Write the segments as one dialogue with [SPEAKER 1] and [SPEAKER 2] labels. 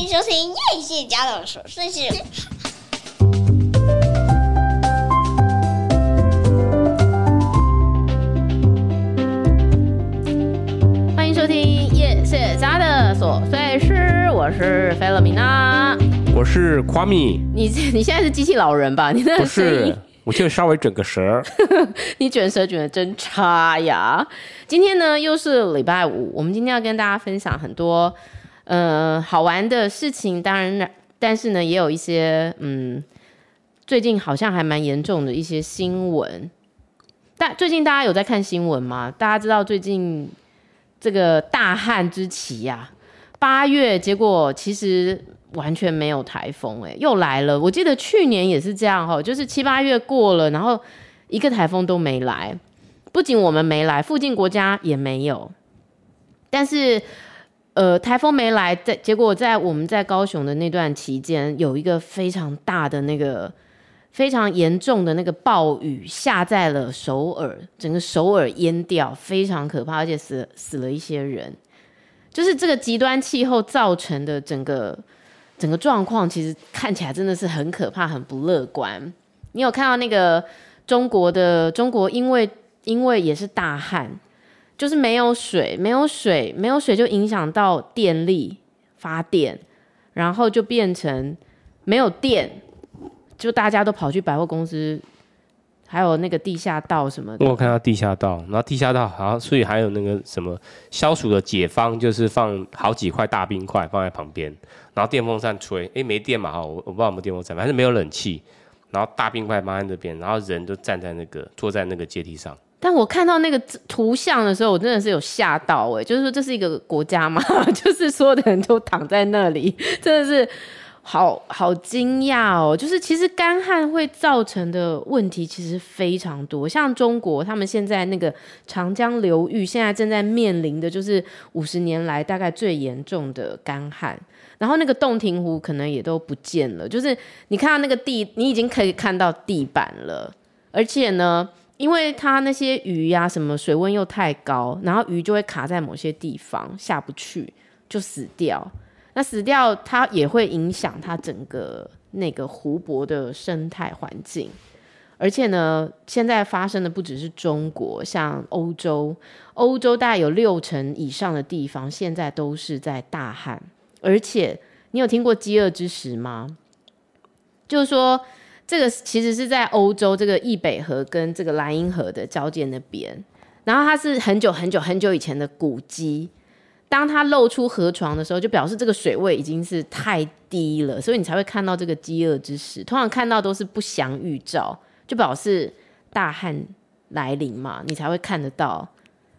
[SPEAKER 1] 欢迎收听叶谢家的琐碎事。
[SPEAKER 2] 欢迎收听叶谢家的琐碎事，我是菲勒米娜，
[SPEAKER 3] 我是夸米。
[SPEAKER 2] 你你现在是机器老人吧？你那个声音
[SPEAKER 3] 不是，我就稍微整个舌。
[SPEAKER 2] 你卷舌卷的真差呀！今天呢，又是礼拜五，我们今天要跟大家分享很多。呃，好玩的事情，当然，但是呢，也有一些，嗯，最近好像还蛮严重的一些新闻。但最近大家有在看新闻吗？大家知道最近这个大旱之期呀，八月，结果其实完全没有台风，哎，又来了。我记得去年也是这样哈，就是七八月过了，然后一个台风都没来。不仅我们没来，附近国家也没有。但是。呃，台风没来，在结果在我们在高雄的那段期间，有一个非常大的那个非常严重的那个暴雨下在了首尔，整个首尔淹掉，非常可怕，而且死死了一些人。就是这个极端气候造成的整个整个状况，其实看起来真的是很可怕，很不乐观。你有看到那个中国的中国，因为因为也是大旱。就是没有水，没有水，没有水就影响到电力发电，然后就变成没有电，就大家都跑去百货公司，还有那个地下道什么的。
[SPEAKER 3] 我看到地下道，然后地下道好像，所以还有那个什么消暑的解方，就是放好几块大冰块放在旁边，然后电风扇吹，哎，没电嘛哈，我我不知道有没有电风扇，反正没有冷气，然后大冰块放在那边，然后人都站在那个坐在那个阶梯上。
[SPEAKER 2] 但我看到那个图像的时候，我真的是有吓到哎、就是说这是一个国家嘛，就是所有的人都躺在那里，真的是好好惊讶哦。就是其实干旱会造成的问题其实非常多，像中国他们现在那个长江流域现在正在面临的就是五十年来大概最严重的干旱，然后那个洞庭湖可能也都不见了，就是你看到那个地，你已经可以看到地板了，而且呢。因为它那些鱼呀、什么水温又太高，然后鱼就会卡在某些地方下不去，就死掉。那死掉，它也会影响它整个那个湖泊的生态环境。而且呢，现在发生的不只是中国，像欧洲，欧洲大概有六成以上的地方现在都是在大旱。而且，你有听过饥饿之时吗？就是说。这个其实是在欧洲，这个易北河跟这个莱茵河的交界那边，然后它是很久很久很久以前的古迹。当它露出河床的时候，就表示这个水位已经是太低了，所以你才会看到这个饥饿之时。通常看到都是不祥预兆，就表示大旱来临嘛，你才会看得到。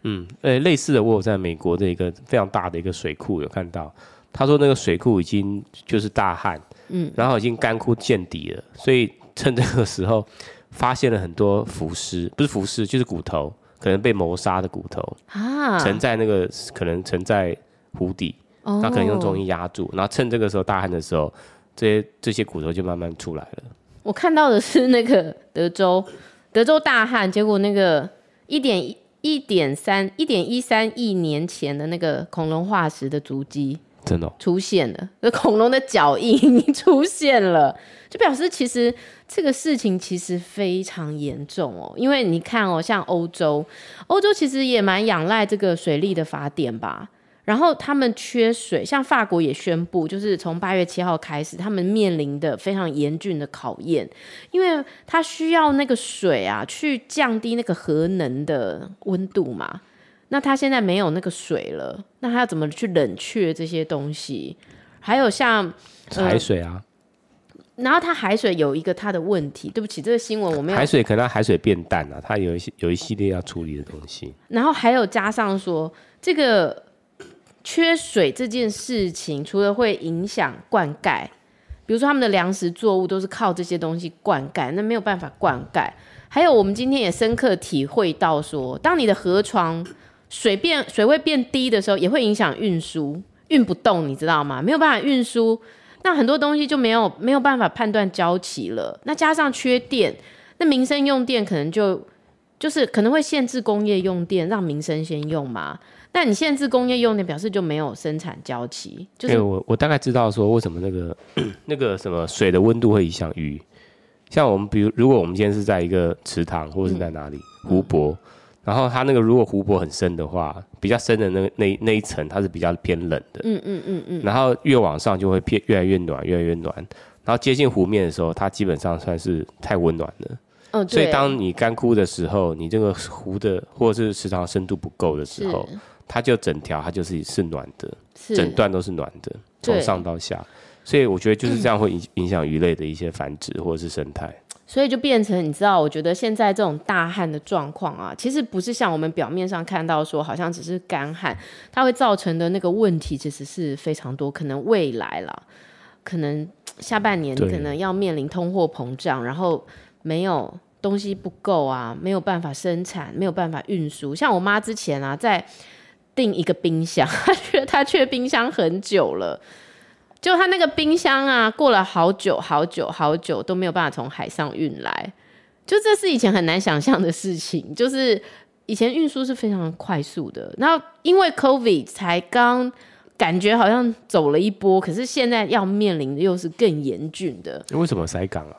[SPEAKER 3] 嗯，呃，类似的，我有在美国的一个非常大的一个水库有看到，他说那个水库已经就是大旱，嗯，然后已经干枯见底了，所以。趁这个时候，发现了很多浮尸，不是浮尸，就是骨头，可能被谋杀的骨头啊，沉在那个可能沉在湖底，那、哦、可能用重力压住，然后趁这个时候大旱的时候，这些这些骨头就慢慢出来了。
[SPEAKER 2] 我看到的是那个德州，德州大旱，结果那个一点一点三一点一三亿年前的那个恐龙化石的足迹。
[SPEAKER 3] 真的、
[SPEAKER 2] 出现了，那 恐龙的脚印出现了，就表示其实这个事情其实非常严重哦。因为你看哦，像欧洲，欧洲其实也蛮仰赖这个水利的法典吧。然后他们缺水，像法国也宣布，就是从八月七号开始，他们面临的非常严峻的考验，因为它需要那个水啊，去降低那个核能的温度嘛。那它现在没有那个水了，那他要怎么去冷却这些东西？还有像
[SPEAKER 3] 海水啊、
[SPEAKER 2] 呃，然后它海水有一个它的问题。对不起，这个新闻我没有。
[SPEAKER 3] 海水可能海水变淡了，它有一些有一系列要处理的东西。
[SPEAKER 2] 然后还有加上说，这个缺水这件事情，除了会影响灌溉，比如说他们的粮食作物都是靠这些东西灌溉，那没有办法灌溉。还有我们今天也深刻体会到说，当你的河床。水变水位变低的时候，也会影响运输，运不动，你知道吗？没有办法运输，那很多东西就没有没有办法判断交期了。那加上缺电，那民生用电可能就就是可能会限制工业用电，让民生先用嘛。那你限制工业用电，表示就没有生产交期。就是
[SPEAKER 3] 我我大概知道说为什么那个 那个什么水的温度会影响鱼。像我们比如如果我们今天是在一个池塘或者是在哪里、嗯、湖泊，然后它那个如果湖泊很深的话，比较深的那那那一层它是比较偏冷的。嗯嗯嗯嗯。然后越往上就会偏越来越暖，越来越暖。然后接近湖面的时候，它基本上算是太温暖了。
[SPEAKER 2] 哦，
[SPEAKER 3] 所以当你干枯的时候，你这个湖的或者是池塘深度不够的时候。它就整条，它就是是暖的，整段都是暖的，从上到下，所以我觉得就是这样会影影响鱼类的一些繁殖或者是生态。
[SPEAKER 2] 所以就变成你知道，我觉得现在这种大旱的状况啊，其实不是像我们表面上看到说，好像只是干旱，它会造成的那个问题其实是非常多。可能未来啦，可能下半年可能要面临通货膨胀，然后没有东西不够啊，没有办法生产，没有办法运输。像我妈之前啊，在订一个冰箱，她觉 得她缺冰箱很久了，就他那个冰箱啊，过了好久好久好久都没有办法从海上运来，就这是以前很难想象的事情，就是以前运输是非常快速的，然后因为 COVID 才刚感觉好像走了一波，可是现在要面临的又是更严峻的。
[SPEAKER 3] 为什么塞港啊？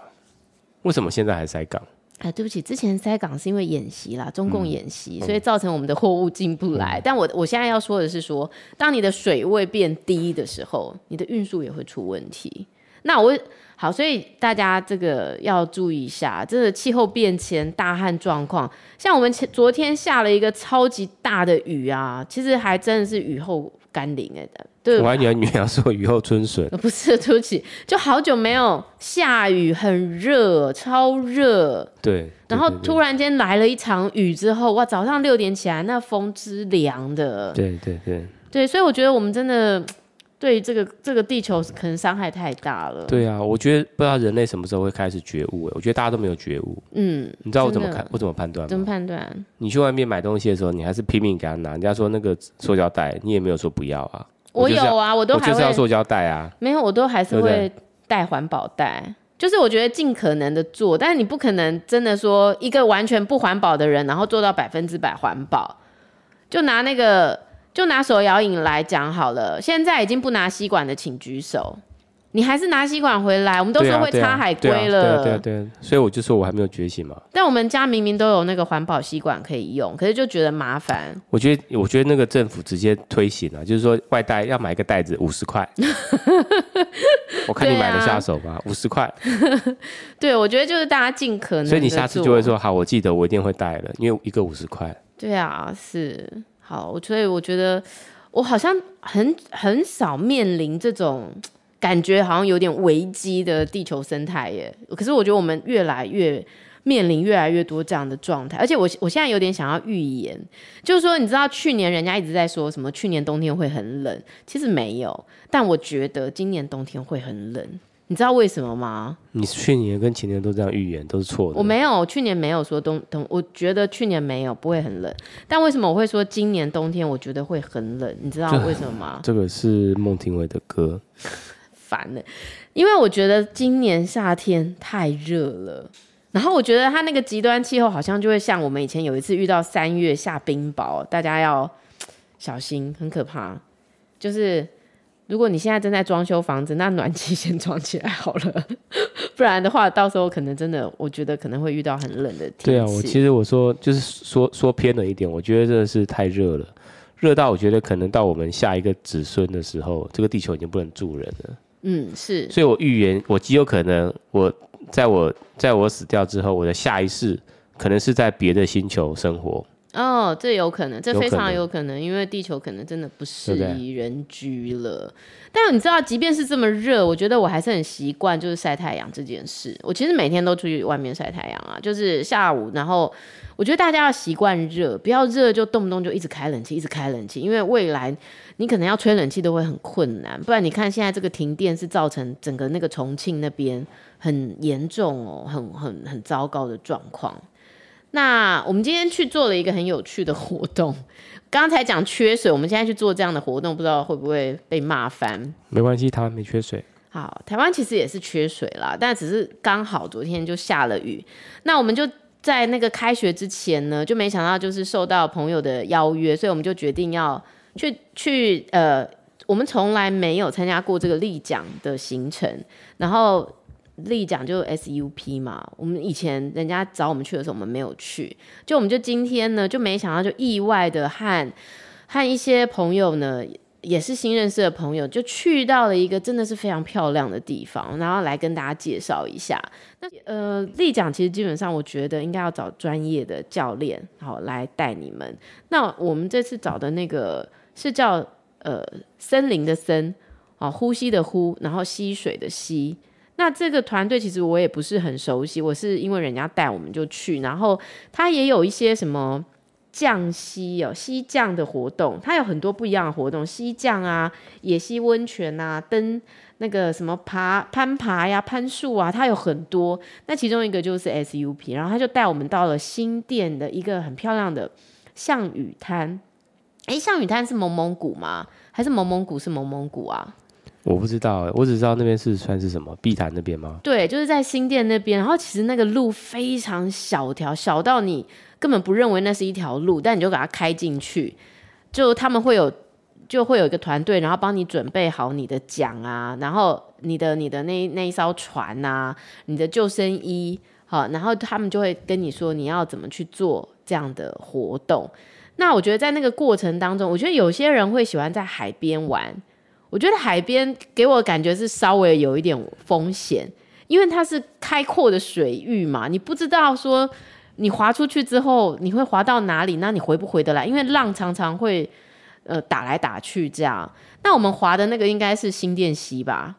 [SPEAKER 3] 为什么现在还塞港？
[SPEAKER 2] 啊，对不起，之前塞港是因为演习啦，中共演习，嗯、所以造成我们的货物进不来。嗯、但我我现在要说的是说，当你的水位变低的时候，你的运输也会出问题。那我好，所以大家这个要注意一下，这个气候变迁、大旱状况，像我们前昨天下了一个超级大的雨啊，其实还真的是雨后甘霖哎的。对，
[SPEAKER 3] 我还以为你要说雨后春笋，
[SPEAKER 2] 不是，对不起，就好久没有下雨，很热，超热。
[SPEAKER 3] 对，
[SPEAKER 2] 然后突然间来了一场雨之后，哇，早上六点起来，那风之凉的。
[SPEAKER 3] 对对对。
[SPEAKER 2] 对，所以我觉得我们真的对这个这个地球可能伤害太大了。
[SPEAKER 3] 对啊，我觉得不知道人类什么时候会开始觉悟。我觉得大家都没有觉悟。嗯，你知道我怎么看？我怎么判断？
[SPEAKER 2] 怎么判断？
[SPEAKER 3] 你去外面买东西的时候，你还是拼命给他拿。人家说那个塑胶袋，你也没有说不要啊。
[SPEAKER 2] 我有啊，我都
[SPEAKER 3] 就是要塑胶袋啊。
[SPEAKER 2] 没有，我都还是会带环保袋。就是我觉得尽可能的做，但是你不可能真的说一个完全不环保的人，然后做到百分之百环保。就拿那个，就拿手摇饮来讲好了。现在已经不拿吸管的，请举手。你还是拿吸管回来，我们都说会插海龟了。对啊，对啊，对所以我就说我还没有觉醒嘛。但我们家明明都有那个环保吸管可以用，可是就觉得麻烦。我觉得，我觉得那个政府直接推行了，就是说外带要买一个袋子五十块。我看你买得下手吧，五十块。对，我觉得就是大家尽可能。所以你下次就会说好，我记得我一定会带了，因为一个五十块。对啊，是好，所以我觉得我好像很很少面临这种。感觉好像有点危机的地球生态耶，可是我觉得我们越来越面临越来越多这样的状态，而且我我现在有点想要预言，就是说你知道去年人家一直在说什么去年冬天会很冷，其实没有，但我觉得今年冬天会很冷，你知道为什么吗？你去年跟前年都这样预言都是错的，我没有，去年没有说冬冬，我觉得去年没有不会很冷，但为什么我会说今年冬天我觉得会很冷？你知道为什么吗？这个是孟庭苇的歌。烦了，因为我觉得今年夏天太热了，然后我觉得它那个极端气候好像就会像我们以前有一次遇到三月下冰雹，大家要小心，很可怕。就是如果你现在正在装修房子，那暖气先装起来好了，不然的话，到时候可能真的，我觉得可能会遇到很冷的天气。对啊，我其实我说就是说说偏了一点，我觉得真的是太热了，热到我觉得可能到我们下一个子孙的时候，这个地球已经不能住人了。嗯，是，所以我预言，我极有可能，我在我在我死掉之后，我的下一世可能是在别的星球生活。哦，这有可能，这非常有可能，因为地球可能真的不适宜人居了。但你知道，即便是这么热，我觉得我还是很习惯，就是晒太阳这件事。我其实每天都出去外面晒太阳啊，就是下午，然后。我觉得大家要习惯热，不要热就动不动就一直开冷气，一直开冷气，因为未来你可能要吹冷气都会很困难。不然你看现在这个停电是造成整个那个重庆那边很严重哦，很很很糟糕的状况。那我们今天去做了一个很有趣的活动，刚才讲缺水，我们现在去做这样的活动，不知道会不会被骂翻？没关系，台湾没缺水。好，台湾其实也是缺水啦，但只是刚好昨天就下了雨，那我们就。在那个开学之前呢，就没想到就是受到朋友的邀约，所以我们就决定要去去呃，我们从来没有参加过这个立奖的行程，然后立桨就 SUP 嘛，我们以前人家找我们去的时候，我们没有去，就我们就今天呢，就没想到就意外的和和一些朋友呢。也是新认识的朋友，就去到了一个真的是非常漂亮的地方，然后来跟大家介绍一下。那呃，立桨其实基本上我觉得应该要找专业的教练，好来带你们。那我们这次找的那个是叫呃森林的森，呼吸的呼，然后溪水的溪。那这个团队其实我也不是很熟悉，我是因为人家带我们就去，然后他也有一些什么。降息哦，西降的活动，他有很多不一样的活动，西降啊，野溪温泉啊，登那个什么爬攀爬呀，攀树啊，他有很多。那其中一个就是 SUP，然后他就带我们到了新店的一个很漂亮的象屿滩。诶，象屿滩是蒙蒙古吗？还是蒙蒙古是蒙蒙古啊？
[SPEAKER 3] 我不知道，我只知道那边是算是什么碧潭那边吗？
[SPEAKER 2] 对，就是在新店那边。然后其实那个路非常小条，小到你。根本不认为那是一条路，但你就给它开进去，就他们会有，就会有一个团队，然后帮你准备好你的桨啊，然后你的你的那那一艘船啊，你的救生衣，好，然后他们就会跟你说你要怎么去做这样的活动。那我觉得在那个过程当中，我觉得有些人会喜欢在海边玩，我觉得海边给我感觉是稍微有一点风险，因为它是开阔的水域嘛，你不知道说。你划出去之后，你会划到哪里？那你回不回得来？因为浪常常会呃打来打去这样。那我们划的那个应该是新店溪吧？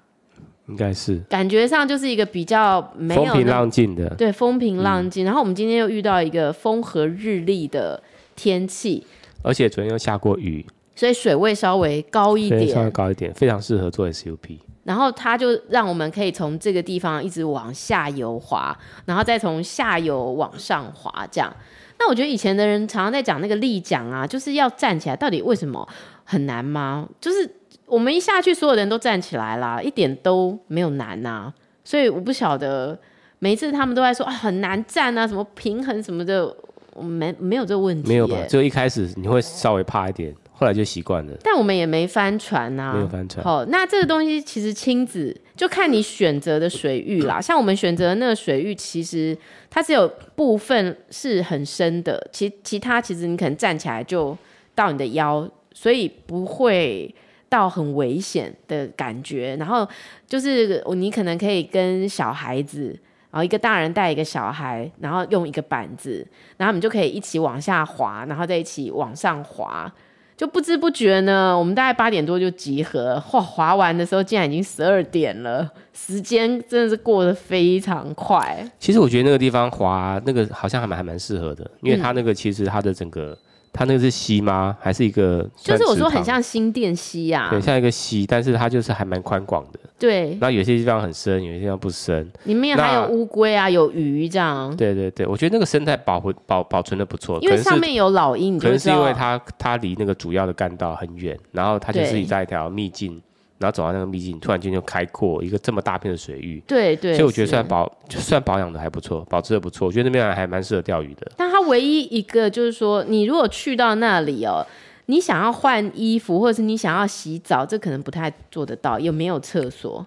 [SPEAKER 3] 应该是。感
[SPEAKER 2] 觉上就是一个比较没有风
[SPEAKER 3] 平浪静的。
[SPEAKER 2] 对，风平浪静。嗯。然后我们今天又遇到一个风和日丽的天气，
[SPEAKER 3] 而且昨天又下过雨，
[SPEAKER 2] 所以水位稍微高一点，
[SPEAKER 3] 稍微高一点，非常适合做 SUP。
[SPEAKER 2] 然后他就让我们可以从这个地方一直往下游滑，然后再从下游往上滑，这样。那我觉得以前的人常常在讲那个立桨啊，就是要站起来，到底为什么很难吗？就是我们一下去，所有人都站起来啦，一点都没有难呐、啊。所以我不晓得，每一次他们都在说啊很难站啊，什么平衡什么的，没没有这个问题。
[SPEAKER 3] 没有吧？就一开始你会稍微怕一点。后来就习惯了，
[SPEAKER 2] 但我们也没翻船呐、啊，
[SPEAKER 3] 没有翻船。
[SPEAKER 2] 好，那这个东西其实亲子就看你选择的水域啦。像我们选择的那个水域，其实它只有部分是很深的，其其他其实你可能站起来就到你的腰，所以不会到很危险的感觉。然后就是你可能可以跟小孩子，然后一个大人带一个小孩，然后用一个板子，然后我们就可以一起往下滑，然后再一起往上滑。就不知不觉呢，我们大概八点多就集合，哇，滑完的时候竟然已经十二点了，时间真的是过得非常快。
[SPEAKER 3] 其实我觉得那个地方滑那个好像还蛮还蛮适合的，因为它那个其实它的整个。嗯它那个是溪吗？还是一个？
[SPEAKER 2] 就是我说很像新店溪呀、啊，
[SPEAKER 3] 对，像一个溪，但是它就是还蛮宽广的。对。那有些地方很深，有些地方不深。
[SPEAKER 2] 里面还有乌龟啊，有鱼这样。
[SPEAKER 3] 对对对，我觉得那个生态保护保保存的不错。
[SPEAKER 2] 因为上面有老鹰，
[SPEAKER 3] 可能是因为它它离那个主要的干道很远，然后它就是在一条秘境。然后走到那个秘境，突然间就开阔一个这么大片的水域，
[SPEAKER 2] 对对，
[SPEAKER 3] 所以我觉得算保算保养的还不错，保持的不错。我觉得那边还蛮适合钓鱼的。
[SPEAKER 2] 但它唯一一个就是说，你如果去到那里哦，你想要换衣服，或者是你想要洗澡，这可能不太做得到，有没有厕所？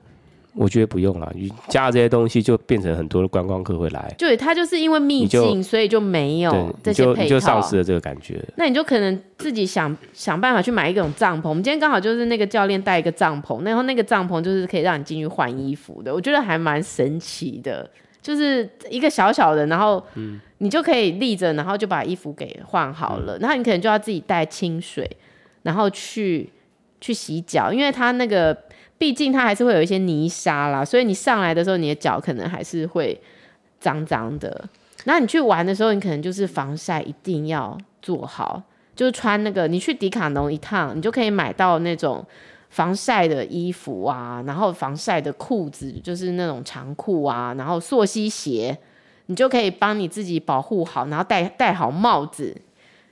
[SPEAKER 3] 我觉得不用了，你加了这些东西就变成很多的观光客会来。
[SPEAKER 2] 对，它就是因为秘境，所以就没有这些配套，
[SPEAKER 3] 你就丧失了这个感觉。
[SPEAKER 2] 那你就可能自己想想办法去买一种帐篷。我们今天刚好就是那个教练带一个帐篷，然后那个帐篷就是可以让你进去换衣服的。我觉得还蛮神奇的，就是一个小小的，然后你就可以立着，然后就把衣服给换好了。嗯、然后你可能就要自己带清水，然后去去洗脚，因为它那个。毕竟它还是会有一些泥沙啦，所以你上来的时候，你的脚可能还是会脏脏的。那你去玩的时候，你可能就是防晒一定要做好，就是穿那个。你去迪卡侬一趟，你就可以买到那种防晒的衣服啊，然后防晒的裤子，就是那种长裤啊，然后溯溪鞋，你就可以帮你自己保护好，然后戴戴好帽子，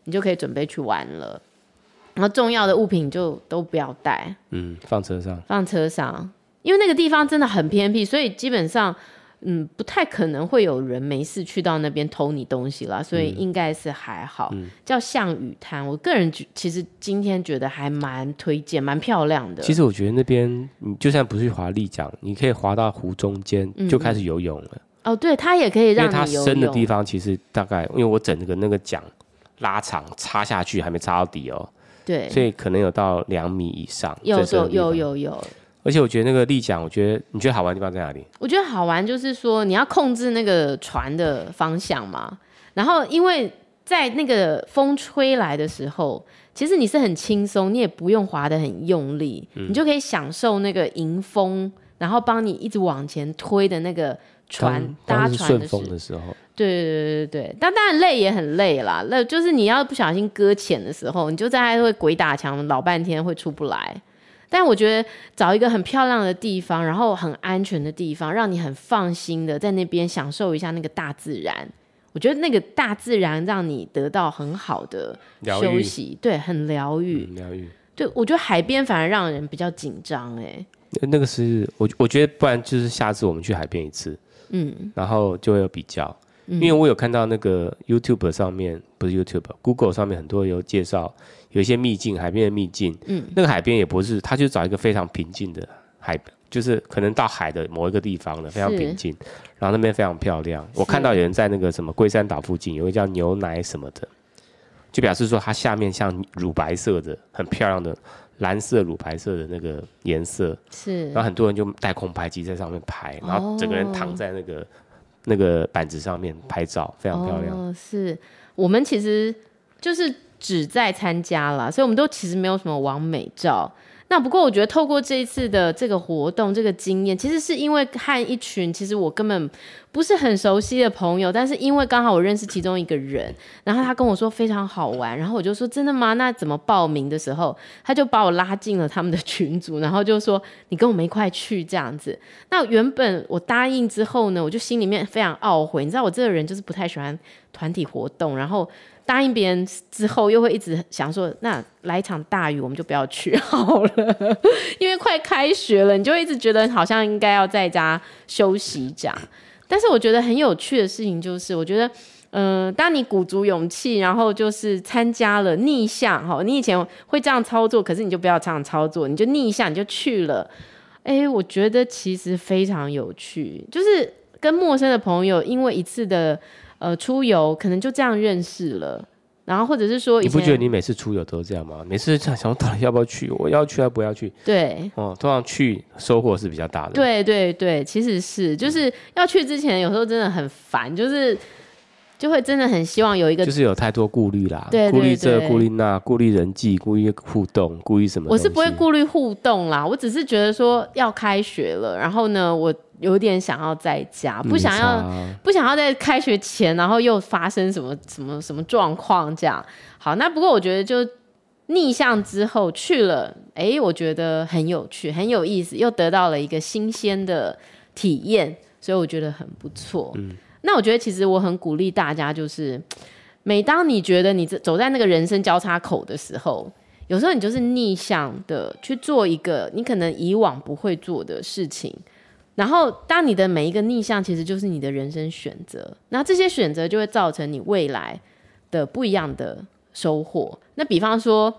[SPEAKER 2] 你就可以准备去玩了。然后重要的物品就都不要带，
[SPEAKER 3] 嗯，放车上，
[SPEAKER 2] 放车上，因为那个地方真的很偏僻，所以基本上嗯，不太可能会有人没事去到那边偷你东西啦，所以应该是还好。嗯、叫项羽滩，我个人觉其实今天觉得还蛮推荐，蛮漂亮的。
[SPEAKER 3] 其实我觉得那边你就算不去滑立桨，你可以滑到湖中间就开始游泳了。
[SPEAKER 2] 哦，对，它也可以让你游泳。
[SPEAKER 3] 因为它深的地方其实大概，因为我整个那个桨拉长插下去还没插到底哦。对，所以可能有到两米以上。
[SPEAKER 2] 有有有有有。
[SPEAKER 3] 而且我觉得那个立桨，我觉得你觉得好玩的地方在哪里？
[SPEAKER 2] 我觉得好玩就是说你要控制那个船的方向嘛，然后因为在那个风吹来的时候，其实你是很轻松，你也不用划得很用力，嗯、你就可以享受那个迎风，然后帮你一直往前推的那个船搭船的
[SPEAKER 3] 顺风的时候。
[SPEAKER 2] 对对对对对，但当然累也很累啦，那就是你要不小心搁浅的时候，你就在那会鬼打墙老半天会出不来。但我觉得找一个很漂亮的地方，然后很安全的地方，让你很放心的在那边享受一下那个大自然。我觉得那个大自然让你得到很好的休息，对，很疗愈，
[SPEAKER 3] 疗愈。
[SPEAKER 2] 对，我觉得海边反而让人比较紧张，哎。
[SPEAKER 3] 那个是我，我觉得不然就是下次我们去海边一次，嗯，然后就会有比较。因为我有看到那个 YouTube 上面，不是 YouTube，Google 上面很多有介绍，有一些秘境，海边的秘境。嗯，那个海边也不是，他就找一个非常平静的海，就是可能到海的某一个地方的非常平静，然后那边非常漂亮。我看到有人在那个什么龟山岛附近，有一个叫牛奶什么的，就表示说它下面像乳白色的，很漂亮的蓝色乳白色的那个颜色。是，然后很多人就带空拍机在上面拍，然后整个人躺在那个。那个板子上面拍照非常漂亮。
[SPEAKER 2] 哦，是我们其实就是只在参加了，所以我们都其实没有什么完美照。那不过我觉得透过这一次的这个活动，这个经验，其实是因为和一群其实我根本不是很熟悉的朋友，但是因为刚好我认识其中一个人，然后他跟我说非常好玩，然后我就说真的吗？那怎么报名的时候，他就把我拉进了他们的群组，然后就说你跟我们一块去这样子。那原本我答应之后呢，我就心里面非常懊悔，你知道我这个人就是不太喜欢团体活动，然后。答应别人之后，又会一直想说，那来一场大雨，我们就不要去 好了，因为快开学了，你就一直觉得好像应该要在家休息这样。但是我觉得很有趣的事情就是，我觉得，嗯、当你鼓足勇气，然后就是参加了逆向哈，你以前会这样操作，可是你就不要这样操作，你就逆向，你就去了。哎，我觉得其实非常有趣，就是跟陌生的朋友，因为一次的。呃，出游可能就这样认识了，然后或者是说，
[SPEAKER 3] 你不觉得你每次出游都这样吗？每次想想到底要不要去，我要去还不要去？
[SPEAKER 2] 对，
[SPEAKER 3] 哦，通常去收获是比较大的。
[SPEAKER 2] 对对对，其实是就是要去之前，有时候真的很烦，就是就会真的很希望有一个，
[SPEAKER 3] 就是有太多顾虑啦，对，顾虑这，顾虑那，顾虑人际，顾虑互动，顾虑什么？
[SPEAKER 2] 我是不会顾虑互动啦，我只是觉得说要开学了，然后呢，我。有点想要在家，不想要，不想要在开学前，然后又发生什么什么什么状况这样。好，那不过我觉得就逆向之后去了，哎，我觉得很有趣，很有意思，又得到了一个新鲜的体验，所以我觉得很不错。嗯，那我觉得其实我很鼓励大家，就是每当你觉得你走在那个人生交叉口的时候，有时候你就是逆向的去做一个你可能以往不会做的事情。然后，当你的每一个逆向，其实就是你的人生选择。那这些选择就会造成你未来的不一样的收获。那比方说，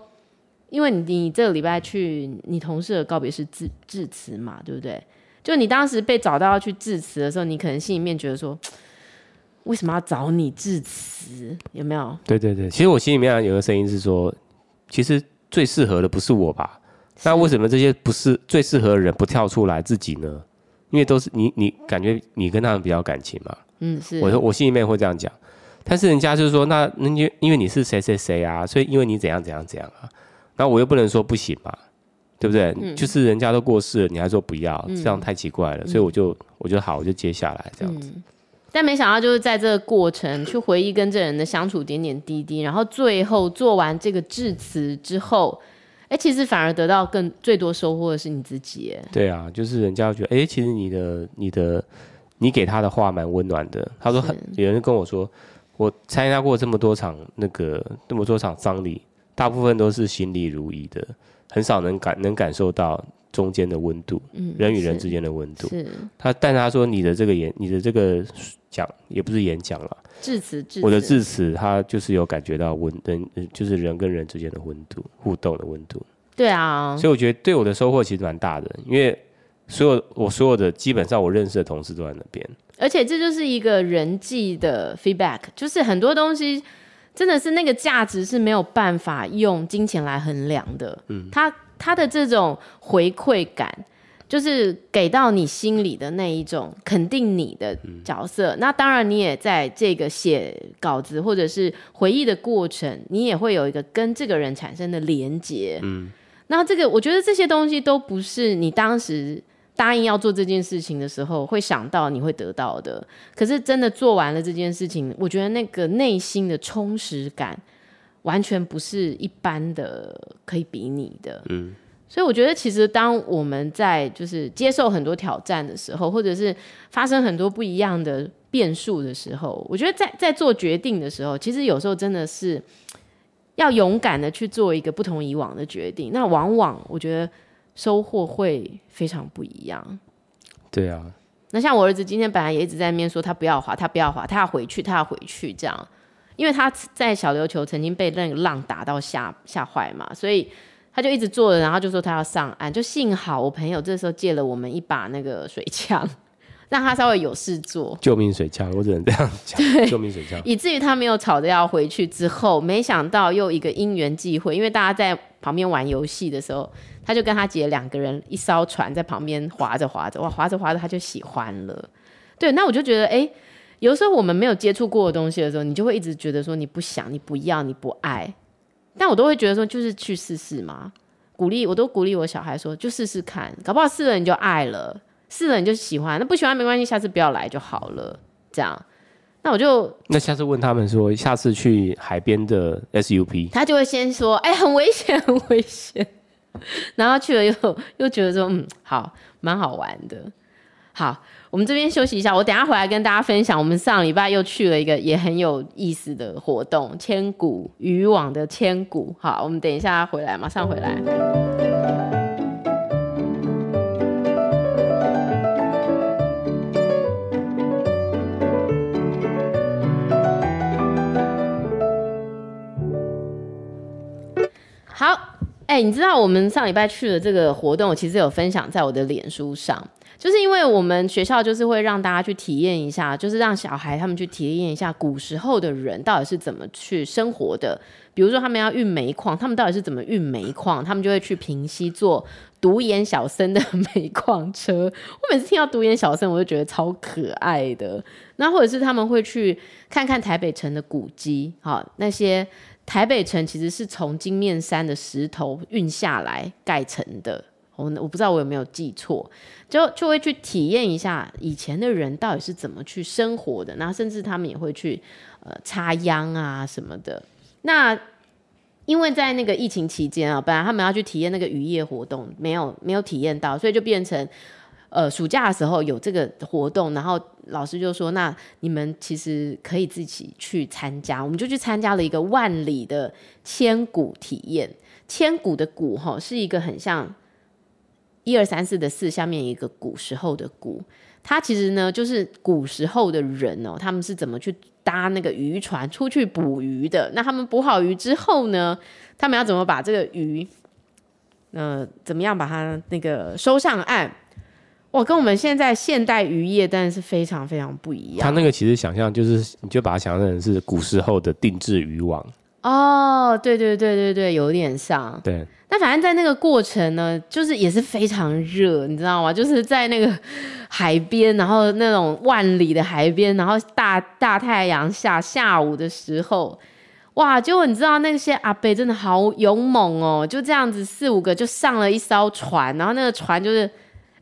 [SPEAKER 2] 因为你你这个礼拜去你同事的告别式致致辞嘛，对不对？就你当时被找到要去致辞的时候，你可能心里面觉得说，为什么要找你致辞？有没有？
[SPEAKER 3] 对对对，其实我心里面有个声音是说，其实最适合的不是我吧？那为什么这些不是最适合的人不跳出来自己呢？因为都是你，你感觉你跟他们比较感情嘛？嗯，是。我说我心里面会这样讲，但是人家就是说，那那就因为你是谁谁谁啊，所以因为你怎样怎样怎样啊，那我又不能说不行嘛，对不对？嗯、就是人家都过世了，你还说不要，嗯、这样太奇怪了。嗯、所以我就我就好，我就接下来这样子、嗯。
[SPEAKER 2] 但没想到就是在这个过程去回忆跟这人的相处点点滴滴，然后最后做完这个致辞之后。哎，其实反而得到更最多收获的是你自己。哎，对
[SPEAKER 3] 啊，就是人家觉得，哎，其实你的、你的、你给他的话蛮温暖的。他说很，有人跟我说，我参加过这么多场那个这么多场丧礼，大部分都是心里如意的，很少能感能感受到中间的温度，嗯，人与人之间的温度。
[SPEAKER 2] 是。
[SPEAKER 3] 他，但他说你的这个演，你的这个讲也不是演讲了，
[SPEAKER 2] 致辞，致辞。
[SPEAKER 3] 我的致辞，他就是有感觉到温人，就是人跟人之间的温度，互动的温度。
[SPEAKER 2] 对啊。
[SPEAKER 3] 所以我觉得对我的收获其实蛮大的，因为所有我所有的基本上我认识的同事都在那边。
[SPEAKER 2] 而且这就是一个人际的 feedback，就是很多东西真的是那个价值是没有办法用金钱来衡量的。嗯，他他的这种回馈感，就是给到你心里的那一种肯定你的角色。嗯，那当然，你也在这个写稿子或者是回忆的过程，你也会有一个跟这个人产生的连接。嗯，那这个我觉得这些东西都不是你当时。答应要做这件事情的时候，会想到你会得到的。可是真的做完了这件事情，我觉得那个内心的充实感，完全不是一般的可以比拟的。嗯，所以我觉得其实当我们在就是接受很多挑战的时候，或者是发生很多不一样的变数的时候，我觉得在在做决定的时候，其实有时候真的是要勇敢的去做一个不同以往的决定。那往往我觉得。收获会非常不一样。
[SPEAKER 3] 对啊，
[SPEAKER 2] 那像我儿子今天本来也一直在那边说他不要滑，他不要滑，他要回去，他要回去这样，因为他在小琉球曾经被那个浪打到吓吓坏嘛，所以他就一直坐着，然后就说他要上岸，就幸好我朋友这时候借了我们一把那个水枪。让他稍微有事做，
[SPEAKER 3] 救命水枪，我只能这样讲。救命水枪，
[SPEAKER 2] 以至于他没有吵着要回去。之后没想到又一个因缘际会，因为大家在旁边玩游戏的时候，他就跟他姐两个人一艘船在旁边划着划着，哇，划着划着他就喜欢了。对，那我就觉得，哎，有时候我们没有接触过的东西的时候，你就会一直觉得说你不想、你不要、你不爱。但我都会觉得说，就是去试试嘛。鼓励，我都鼓励我小孩说，就试试看，搞不好试了你就爱了。试了，你就喜欢，那不喜欢没关系，下次不要来就好了。这样，那我就
[SPEAKER 3] 那下次问他们说，下次去海边的 SUP，
[SPEAKER 2] 他就会先说，哎、欸，很危险，很危险。然后去了又又觉得说，嗯，好，蛮好玩的。好，我们这边休息一下，我等下回来跟大家分享。我们上礼拜又去了一个也很有意思的活动——千古渔网的千古。好，我们等一下回来，马上回来。好，哎、你知道我们上礼拜去的这个活动，其实有分享在我的脸书上，就是因为我们学校就是会让大家去体验一下，就是让小孩他们去体验一下古时候的人到底是怎么去生活的。比如说他们要运煤矿，他们到底是怎么运煤矿？他们就会去平溪坐独眼小生的煤矿车。我每次听到独眼小生，我就觉得超可爱的。那或者是他们会去看看台北城的古迹，好那些。台北城其实是从金面山的石头运下来盖成的，我我不知道我有没有记错，就就会去体验一下以前的人到底是怎么去生活的，然后甚至他们也会去呃插秧啊什么的。那因为在那个疫情期间啊，本来他们要去体验那个渔业活动，没有没有体验到，所以就变成。呃，暑假的时候有这个活动，然后老师就说：“那你们其实可以自己去参加。”我们就去参加了一个万里的千古体验。千古的古哈是一个很像一二三四的四下面一个古时候的古，它其实呢就是古时候的人哦，他们是怎么去搭那个渔船出去捕鱼的？那他们捕好鱼之后呢，他们要怎么把这个鱼，呃，怎么样把它那个收上岸？哇跟我们现在现代渔业，但是非常非常不一样。
[SPEAKER 3] 他那个其实想象就是，你就把它想象成是古时候的定制渔网。
[SPEAKER 2] 哦，对对对对对，有点像。
[SPEAKER 3] 对。
[SPEAKER 2] 那反正在那个过程呢，就是也是非常热，你知道吗？就是在那个海边，然后那种万里的海边，然后大大太阳下下午的时候，哇！结果你知道那些阿伯真的好勇猛哦，就这样子四五个就上了一艘船，然后那个船就是。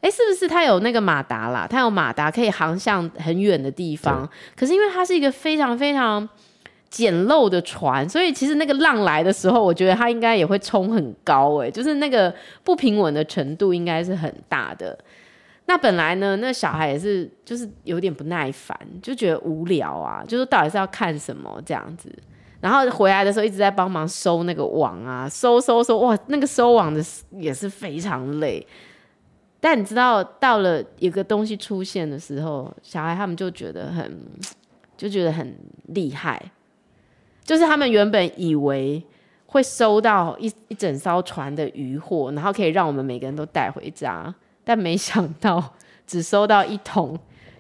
[SPEAKER 2] 哎，是不是它有那个马达啦？它有马达可以航向很远的地方。可是因为它是一个非常非常简陋的船，所以其实那个浪来的时候，我觉得它应该也会冲很高。哎，就是那个不平稳的程度应该是很大的。那本来呢，那小孩也是就是有点不耐烦，就觉得无聊啊，就是到底是要看什么这样子。然后回来的时候一直在帮忙收那个网啊，收收收，哇，那个收网的也是非常累。但你知道，到了一个东西出现的时候，小孩他们就觉得很，就觉得很厉害。就是他们原本以为会收到一一整艘船的渔获，然后可以让我们每个人都带回家，但没想到只收到一桶，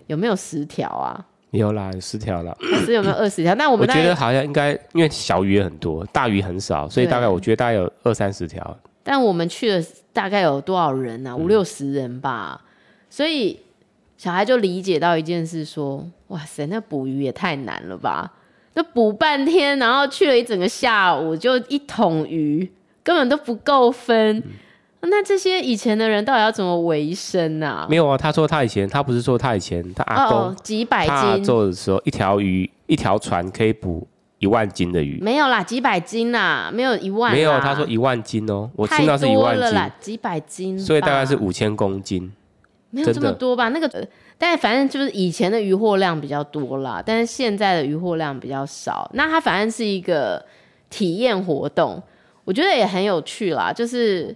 [SPEAKER 2] 有没有十条啊？
[SPEAKER 3] 有啦，有十条了。
[SPEAKER 2] 可是有没有二十条？但我们
[SPEAKER 3] 我觉得好像应该，因为小鱼也很多，大鱼很少，所以大概我觉得大概有二三十条。
[SPEAKER 2] 但我们去了大概有多少人啊？五六十人吧。嗯、所以小孩就理解到一件事，说：哇塞，那捕鱼也太难了吧！那捕半天，然后去了一整个下午，就一桶鱼，根本都不够分。嗯那这些以前的人到底要怎么维生啊？
[SPEAKER 3] 没有啊，他说他以前，他不是说他以前他阿公、哦、
[SPEAKER 2] 几百斤
[SPEAKER 3] 做的时候，一条鱼一条船可以捕一万斤的鱼。
[SPEAKER 2] 没有啦，几百斤啦，没有一万。
[SPEAKER 3] 没有，他说一万斤哦，我听到是一万斤，
[SPEAKER 2] 了几百斤，
[SPEAKER 3] 所以大概是五千公斤。
[SPEAKER 2] 没有这么多吧？那个，但反正就是以前的渔获量比较多啦，但是现在的渔获量比较少。那它反正是一个体验活动，我觉得也很有趣啦，就是。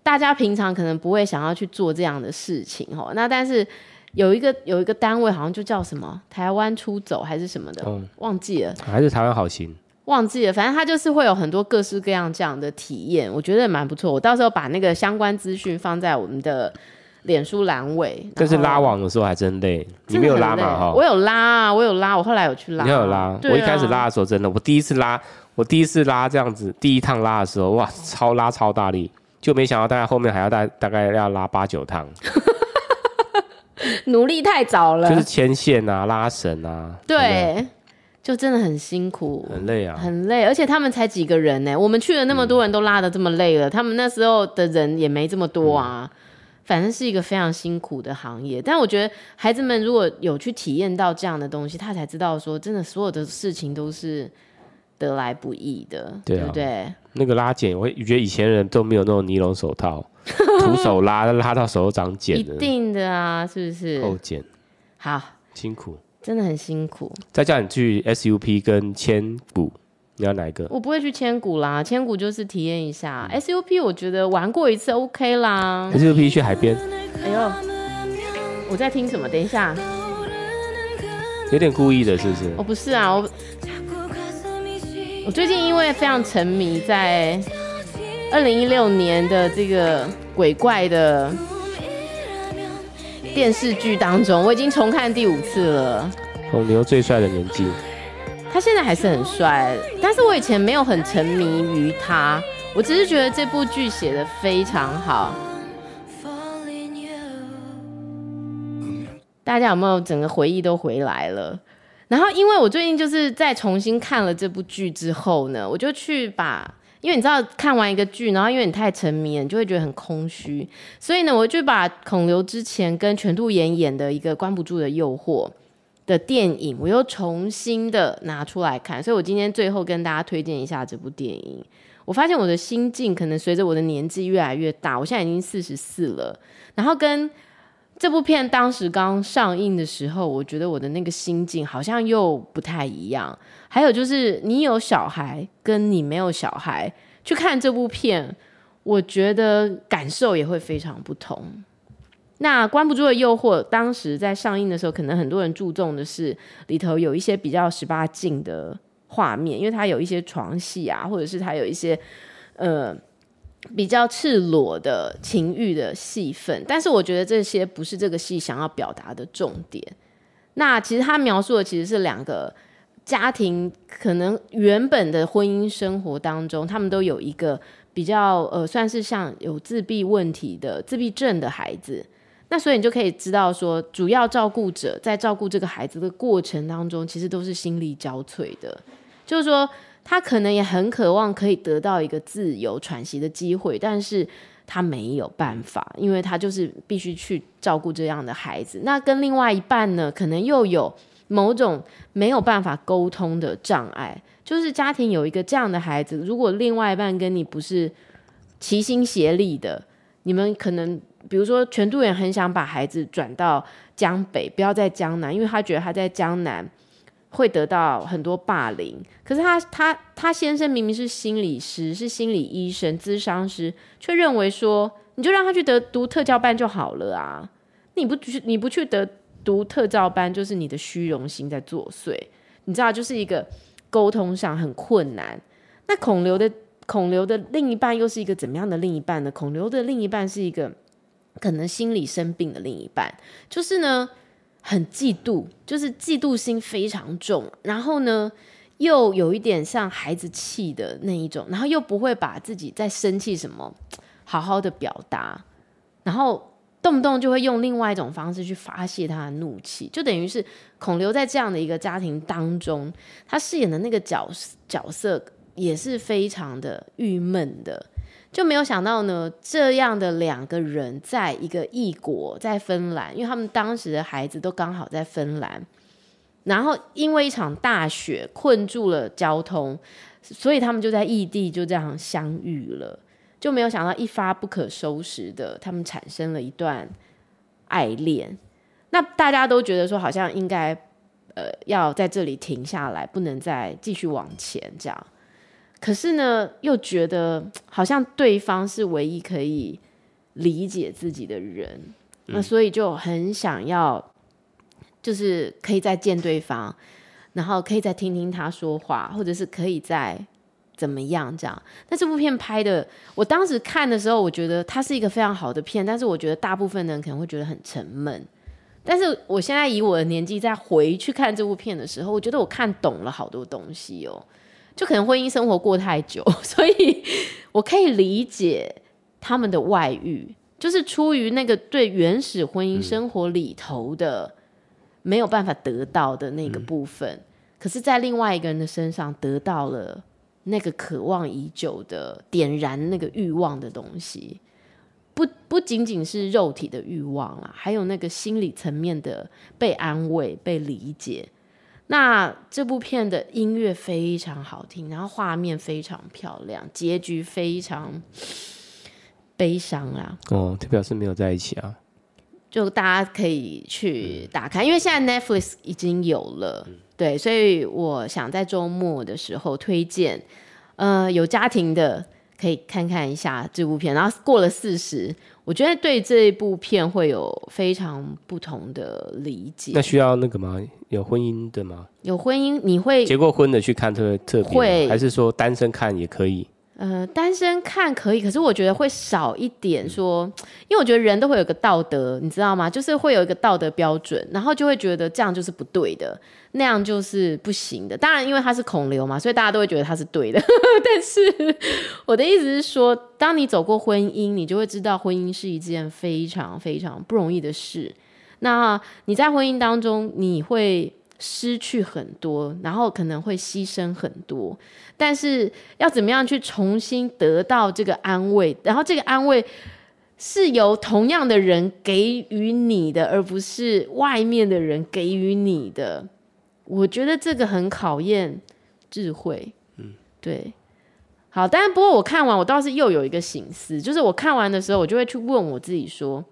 [SPEAKER 2] 大家平常可能不会想要去做这样的事情哦，那但是有一个有一个单位好像就叫什么台湾出走还是什么的，嗯、忘记了，
[SPEAKER 3] 还是台湾好行，
[SPEAKER 2] 忘记了，反正他就是会有很多各式各样这样的体验，我觉得蛮不错。我到时候把那个相关资讯放在我们的脸书阑尾。
[SPEAKER 3] 但是拉网的时候还真累，你没有拉嘛？哈？
[SPEAKER 2] 我有拉啊，我有拉，我后来有去拉。
[SPEAKER 3] 你有拉？啊、我一开始拉的时候真的，我第一次拉，我第一次拉这样子，第一趟拉的时候，哇，超拉超大力。就没想到大概后面还要大大概要拉八九趟，
[SPEAKER 2] 努力太早了。
[SPEAKER 3] 就是牵线啊，拉绳啊，
[SPEAKER 2] 对，就真的很辛苦，
[SPEAKER 3] 很累啊，
[SPEAKER 2] 很累。而且他们才几个人呢？我们去了那么多人都拉的这么累了，嗯、他们那时候的人也没这么多啊。嗯、反正是一个非常辛苦的行业。但我觉得孩子们如果有去体验到这样的东西，他才知道说，真的所有的事情都是。得来不易的，对，啊、对不对？
[SPEAKER 3] 那个拉茧，我觉得以前人都没有那种尼龙手套，徒手拉，拉到手都长茧。
[SPEAKER 2] 一定的啊，是不是？
[SPEAKER 3] 后茧，
[SPEAKER 2] 好
[SPEAKER 3] 辛苦，
[SPEAKER 2] 真的很辛苦。
[SPEAKER 3] 再叫你去 SUP 跟千古，你要哪一个？
[SPEAKER 2] 我不会去千古啦，千古就是体验一下。嗯、SUP 我觉得玩过一次 OK 啦。
[SPEAKER 3] SUP 去海边。
[SPEAKER 2] 哎呦，我在听什么？等一下，
[SPEAKER 3] 有点故意的，是不是？
[SPEAKER 2] 我不是啊，我。我最近因为非常沉迷在二零一六年的这个鬼怪的电视剧当中，我已经重看第五次了。
[SPEAKER 3] 红牛最帅的年纪，
[SPEAKER 2] 他现在还是很帅，但是我以前没有很沉迷于他，我只是觉得这部剧写得非常好。大家有没有整个回忆都回来了？然后，因为我最近就是在重新看了这部剧之后呢，我就去把，因为你知道看完一个剧，然后因为你太沉迷了，你就会觉得很空虚，所以呢，我就把孔刘之前跟全度妍演的一个《关不住的诱惑》的电影，我又重新的拿出来看，所以我今天最后跟大家推荐一下这部电影。我发现我的心境可能随着我的年纪越来越大，我现在已经四十四了，然后跟。这部片当时刚上映的时候，我觉得我的那个心境好像又不太一样。还有就是，你有小孩跟你没有小孩去看这部片，我觉得感受也会非常不同。那《关不住的诱惑》当时在上映的时候，可能很多人注重的是里头有一些比较十八禁的画面，因为它有一些床戏啊，或者是它有一些呃。比较赤裸的情欲的戏份，但是我觉得这些不是这个戏想要表达的重点。那其实他描述的其实是两个家庭，可能原本的婚姻生活当中，他们都有一个比较呃，算是像有自闭问题的自闭症的孩子。那所以你就可以知道说，主要照顾者在照顾这个孩子的过程当中，其实都是心力交瘁的，就是说。他可能也很渴望可以得到一个自由喘息的机会，但是他没有办法，因为他就是必须去照顾这样的孩子。那跟另外一半呢，可能又有某种没有办法沟通的障碍，就是家庭有一个这样的孩子，如果另外一半跟你不是齐心协力的，你们可能比如说全度妍很想把孩子转到江北，不要在江南，因为他觉得他在江南。会得到很多霸凌，可是他他他先生明明是心理师，是心理医生、咨商师，却认为说你就让他去得读特教班就好了啊！你不去，你不去得读特教班，就是你的虚荣心在作祟。你知道，就是一个沟通上很困难。那孔刘的孔刘的另一半又是一个怎么样的另一半呢？孔刘的另一半是一个可能心理生病的另一半，就是呢很嫉妒，就是嫉妒心非常重，然后呢又有一点像孩子气的那一种，然后又不会把自己在生气什么好好的表达，然后。动不动就会用另外一种方式去发泄他的怒气，就等于是孔刘在这样的一个家庭当中，他饰演的那个角角色也是非常的郁闷的，就没有想到呢，这样的两个人在一个异国，在芬兰，因为他们当时的孩子都刚好在芬兰，然后因为一场大雪困住了交通，所以他们就在异地就这样相遇了。就没有想到一发不可收拾的，他们产生了一段爱恋。那大家都觉得说，好像应该呃要在这里停下来，不能再继续往前这样。可是呢，又觉得好像对方是唯一可以理解自己的人，嗯、那所以就很想要，就是可以再见对方，然后可以再听听他说话，或者是可以再。怎么样？这样？那这部片拍的，我当时看的时候，我觉得它是一个非常好的片，但是我觉得大部分人可能会觉得很沉闷。但是我现在以我的年纪再回去看这部片的时候，我觉得我看懂了好多东西哦。就可能婚姻生活过太久，所以我可以理解他们的外遇，就是出于那个对原始婚姻生活里头的没有办法得到的那个部分，嗯、可是在另外一个人的身上得到了。那个渴望已久的点燃那个欲望的东西，不不仅仅是肉体的欲望啦，还有那个心理层面的被安慰、被理解。那这部片的音乐非常好听，然后画面非常漂亮，结局非常悲伤啦。
[SPEAKER 3] 哦，这表示没有在一起啊。
[SPEAKER 2] 就大家可以去打开，因为现在 Netflix 已经有了。嗯对，所以我想在周末的时候推荐，呃，有家庭的可以看看一下这部片。然后过了四十，我觉得对这一部片会有非常不同的理解。
[SPEAKER 3] 那需要那个吗？有婚姻的吗？
[SPEAKER 2] 有婚姻，你会
[SPEAKER 3] 结过婚的去看特特别
[SPEAKER 2] 会，
[SPEAKER 3] 还是说单身看也可以？
[SPEAKER 2] 呃，单身看可以，可是我觉得会少一点说，因为我觉得人都会有个道德，你知道吗？就是会有一个道德标准，然后就会觉得这样就是不对的，那样就是不行的。当然，因为他是孔刘嘛，所以大家都会觉得他是对的。但是我的意思是说，当你走过婚姻，你就会知道婚姻是一件非常非常不容易的事。那你在婚姻当中，你会。失去很多，然后可能会牺牲很多，但是要怎么样去重新得到这个安慰？然后这个安慰是由同样的人给予你的，而不是外面的人给予你的。我觉得这个很考验智慧。嗯，对。好，但是不过我看完，我倒是又有一个醒思，就是我看完的时候，我就会去问我自己说：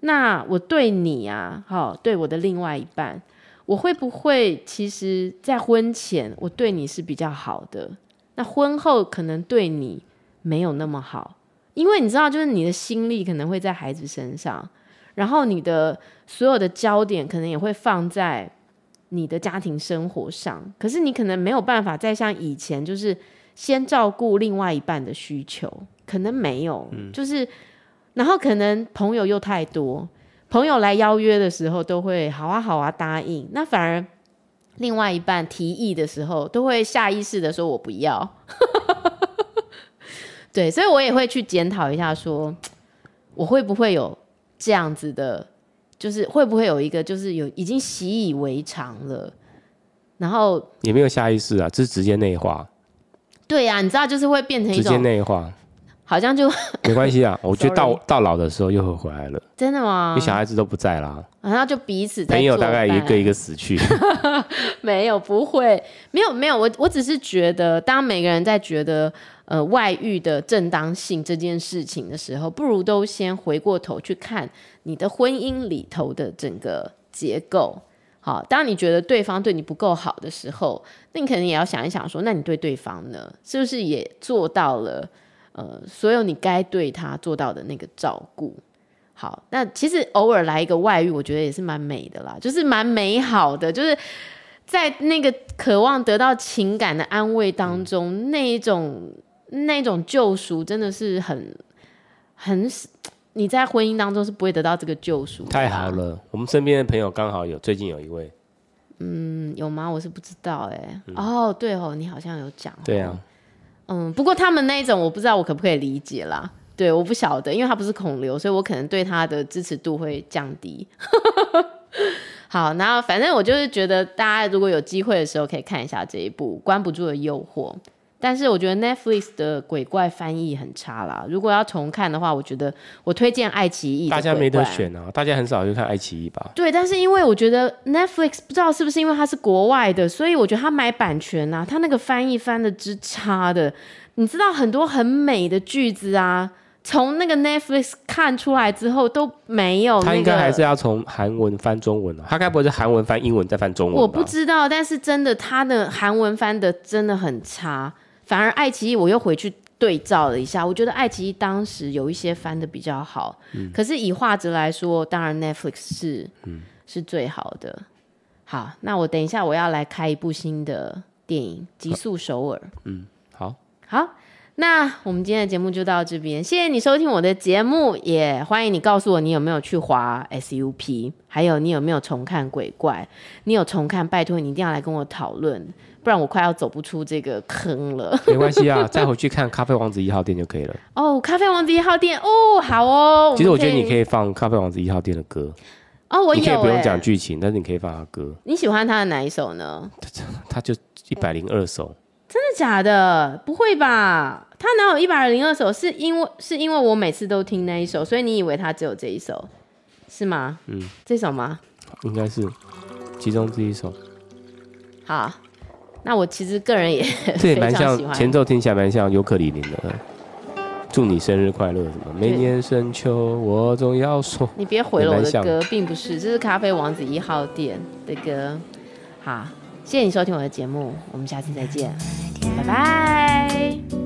[SPEAKER 2] 那我对你啊，好，对我的另外一半。我会不会其实，在婚前我对你是比较好的，那婚后可能对你没有那么好，因为你知道，就是你的心力可能会在孩子身上，然后你的所有的焦点可能也会放在你的家庭生活上，可是你可能没有办法再像以前，就是先照顾另外一半的需求，可能没有，嗯、就是，然后可能朋友又太多。朋友来邀约的时候，都会好啊好啊答应。那反而另外一半提议的时候，都会下意识的说“我不要”。对，所以我也会去检讨一下说，说我会不会有这样子的，就是会不会有一个，就是有已经习以为常了，然后
[SPEAKER 3] 也没有下意识啊，这是直接内化。
[SPEAKER 2] 对呀、啊，你知道，就是会变成一种
[SPEAKER 3] 直接内化。
[SPEAKER 2] 好像就
[SPEAKER 3] 没关系啊，我觉得到到老的时候又会回来了。
[SPEAKER 2] 真的吗？
[SPEAKER 3] 你小孩子都不在啦，
[SPEAKER 2] 然后就彼此在
[SPEAKER 3] 朋友大概一个一个死去。
[SPEAKER 2] 没有，不会，没有，没有。我我只是觉得，当每个人在觉得呃外遇的正当性这件事情的时候，不如都先回过头去看你的婚姻里头的整个结构。好，当你觉得对方对你不够好的时候，那你可能也要想一想说，那你对对方呢，是不是也做到了？呃，所有你该对他做到的那个照顾。好，那其实偶尔来一个外遇，我觉得也是蛮美的啦，就是蛮美好的，就是在那个渴望得到情感的安慰当中，嗯、那一种那一种救赎，真的是很很，你在婚姻当中是不会得到这个救赎。
[SPEAKER 3] 太好了，我们身边的朋友刚好有，最近有一位，
[SPEAKER 2] 嗯，有吗？我是不知道、欸，哎、嗯，哦，对哦，你好像有讲，
[SPEAKER 3] 对啊，
[SPEAKER 2] 嗯，不过他们那一种，我不知道我可不可以理解啦。对，我不晓得，因为他不是孔刘，所以我可能对他的支持度会降低。好，然后反正我就是觉得，大家如果有机会的时候，可以看一下这一部《关不住的诱惑》。但是我觉得 Netflix 的鬼怪翻译很差啦。如果要重看的话，我觉得我推荐爱奇艺。
[SPEAKER 3] 大家没得选啊，大家很少去看爱奇艺吧？
[SPEAKER 2] 对，但是因为我觉得 Netflix 不知道是不是因为它是国外的，所以我觉得它买版权啊，它那个翻译翻的之差的。你知道很多很美的句子啊。从那个 Netflix 看出来之后都没有、那个，他
[SPEAKER 3] 应该还是要从韩文翻中文、啊、他该不会是韩文翻英文再翻中文？
[SPEAKER 2] 我不知道，但是真的他的韩文翻的真的很差，反而爱奇艺我又回去对照了一下，我觉得爱奇艺当时有一些翻的比较好，嗯、可是以画质来说，当然 Netflix 是、嗯、是最好的。好，那我等一下我要来开一部新的电影《极速首尔》。
[SPEAKER 3] 嗯，好，
[SPEAKER 2] 好。那我们今天的节目就到这边，谢谢你收听我的节目，也欢迎你告诉我你有没有去滑 SUP，还有你有没有重看鬼怪，你有重看，拜托你一定要来跟我讨论，不然我快要走不出这个坑了。
[SPEAKER 3] 没关系啊，再回去看《咖啡王子一号店》就可以了。
[SPEAKER 2] 哦，《咖啡王子一号店》哦，好哦。
[SPEAKER 3] 其实我觉得你可以放《咖啡王子一号店》的歌。
[SPEAKER 2] 哦，我有。
[SPEAKER 3] 你可以不用讲剧情，但是你可以放他歌。
[SPEAKER 2] 你喜欢他的哪一首呢？
[SPEAKER 3] 他他就一百零二首。
[SPEAKER 2] 真的假的？不会吧？他哪有一百零二首？是因为是因为我每次都听那一首，所以你以为他只有这一首，是吗？嗯，这首吗？
[SPEAKER 3] 应该是其中之一首。
[SPEAKER 2] 好，那我其实个人也
[SPEAKER 3] 这也 蛮像前奏，听起来蛮像尤克里里的。祝你生日快乐！什么？每年深秋，我总要说。
[SPEAKER 2] 你别毁了我的歌，并不是，这是咖啡王子一号店的歌。好。谢谢你收听我的节目，我们下次再见，拜拜。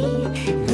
[SPEAKER 2] You.